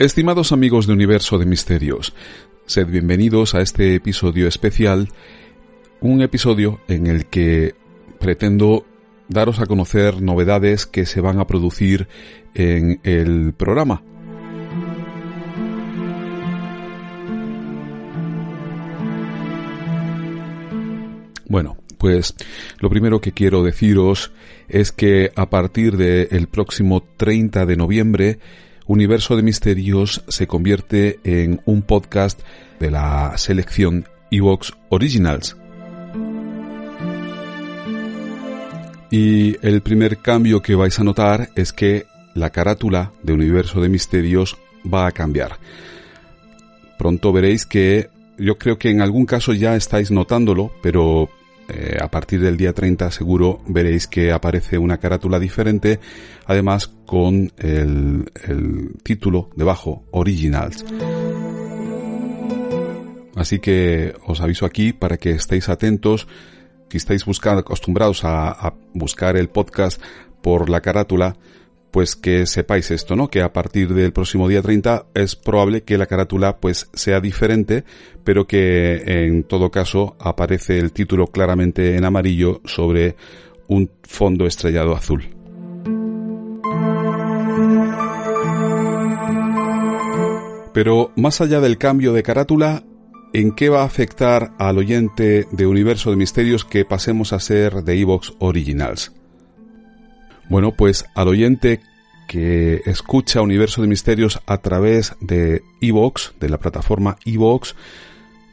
Estimados amigos de Universo de Misterios, sed bienvenidos a este episodio especial, un episodio en el que pretendo daros a conocer novedades que se van a producir en el programa. Bueno, pues lo primero que quiero deciros es que a partir del próximo 30 de noviembre Universo de Misterios se convierte en un podcast de la selección Evox Originals. Y el primer cambio que vais a notar es que la carátula de Universo de Misterios va a cambiar. Pronto veréis que yo creo que en algún caso ya estáis notándolo, pero eh, a partir del día 30 seguro veréis que aparece una carátula diferente, además con el, título debajo, Originals. Así que os aviso aquí para que estéis atentos, que estáis buscando, acostumbrados a buscar el podcast por la carátula, pues que sepáis esto, ¿no? Que a partir del próximo día 30 es probable que la carátula pues sea diferente, pero que en todo caso aparece el título claramente en amarillo sobre un fondo estrellado azul. Pero más allá del cambio de carátula, ¿en qué va a afectar al oyente de Universo de Misterios que pasemos a ser de Evox Originals? Bueno, pues al oyente que escucha Universo de Misterios a través de Evox, de la plataforma Evox,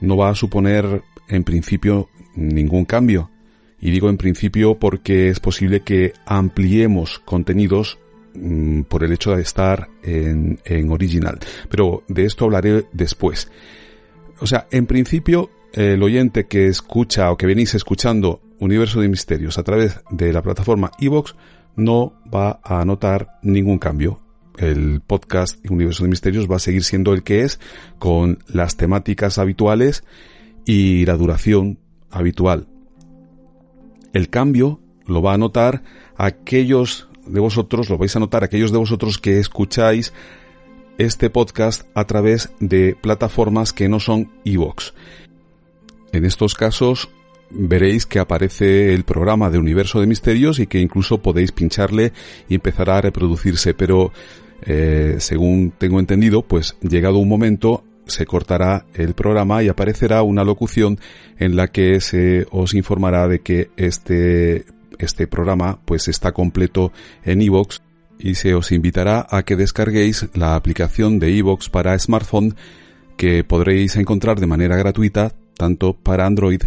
no va a suponer en principio ningún cambio. Y digo en principio porque es posible que ampliemos contenidos mm, por el hecho de estar en, en original. Pero de esto hablaré después. O sea, en principio el oyente que escucha o que venís escuchando Universo de Misterios a través de la plataforma Evox no va a notar ningún cambio. El podcast Universo de Misterios va a seguir siendo el que es, con las temáticas habituales y la duración habitual. El cambio lo va a notar aquellos de vosotros, lo vais a notar aquellos de vosotros que escucháis este podcast a través de plataformas que no son iVoox. En estos casos veréis que aparece el programa de Universo de Misterios y que incluso podéis pincharle y empezará a reproducirse, pero eh, según tengo entendido, pues llegado un momento se cortará el programa y aparecerá una locución en la que se os informará de que este, este programa pues está completo en iVoox y se os invitará a que descarguéis la aplicación de iVoox para smartphone que podréis encontrar de manera gratuita tanto para Android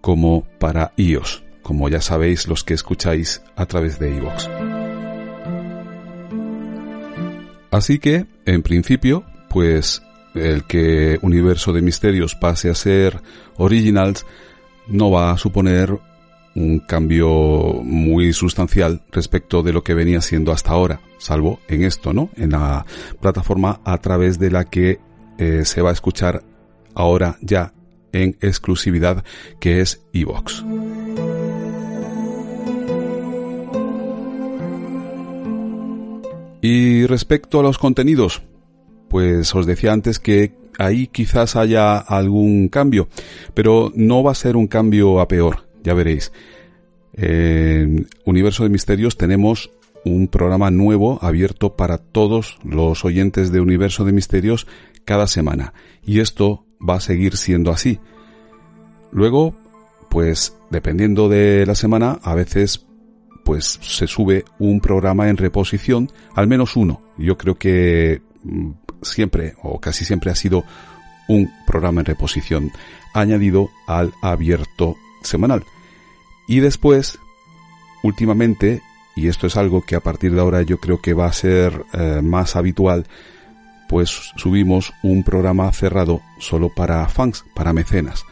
como para iOS, como ya sabéis los que escucháis a través de iVoox. Así que, en principio, pues el que Universo de Misterios pase a ser Originals no va a suponer un cambio muy sustancial respecto de lo que venía siendo hasta ahora, salvo en esto, ¿no? En la plataforma a través de la que eh, se va a escuchar ahora ya en exclusividad que es Evox. Y respecto a los contenidos, pues os decía antes que ahí quizás haya algún cambio, pero no va a ser un cambio a peor, ya veréis. En Universo de Misterios tenemos un programa nuevo abierto para todos los oyentes de Universo de Misterios cada semana. Y esto va a seguir siendo así. Luego, pues dependiendo de la semana, a veces pues se sube un programa en reposición, al menos uno. Yo creo que mm, siempre o casi siempre ha sido un programa en reposición añadido al abierto semanal. Y después, últimamente, y esto es algo que a partir de ahora yo creo que va a ser eh, más habitual, pues subimos un programa cerrado solo para fans, para mecenas.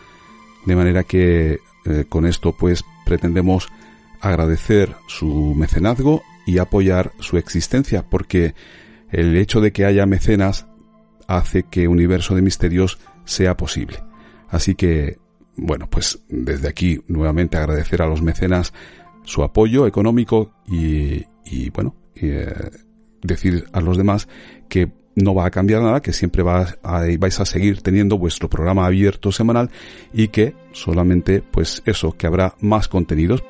De manera que eh, con esto pues pretendemos agradecer su mecenazgo y apoyar su existencia, porque el hecho de que haya mecenas hace que Universo de Misterios sea posible. Así que, bueno, pues desde aquí nuevamente agradecer a los mecenas su apoyo económico y, bueno, eh, decir a los demás que no va a cambiar nada, que siempre va vais a seguir teniendo vuestro programa abierto semanal y que solamente, pues eso, que habrá más contenidos.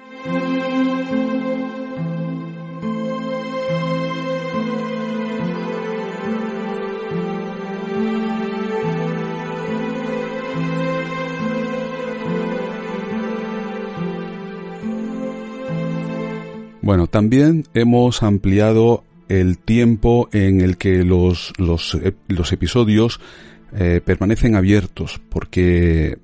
Bueno, también hemos ampliado el tiempo en el que los, los, los episodios eh, permanecen abiertos, porque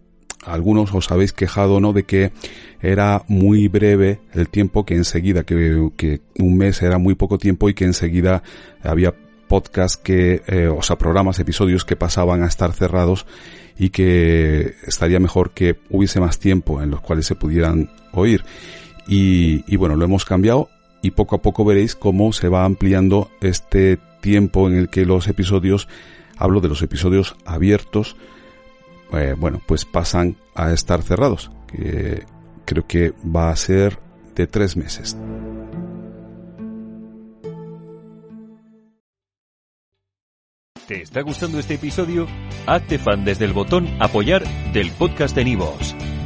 algunos os habéis quejado, ¿no? De que era muy breve el tiempo, que enseguida, que, que un mes era muy poco tiempo y que enseguida había podcasts que, eh, o sea, programas, episodios que pasaban a estar cerrados y que estaría mejor que hubiese más tiempo en los cuales se pudieran oír. Y, bueno, lo hemos cambiado y poco a poco veréis cómo se va ampliando este tiempo en el que los episodios, hablo de los episodios abiertos, eh, bueno, pues pasan a estar cerrados, que creo que va a ser de tres meses. ¿Te está gustando este episodio? Hazte fan desde el botón apoyar del podcast de Nivos.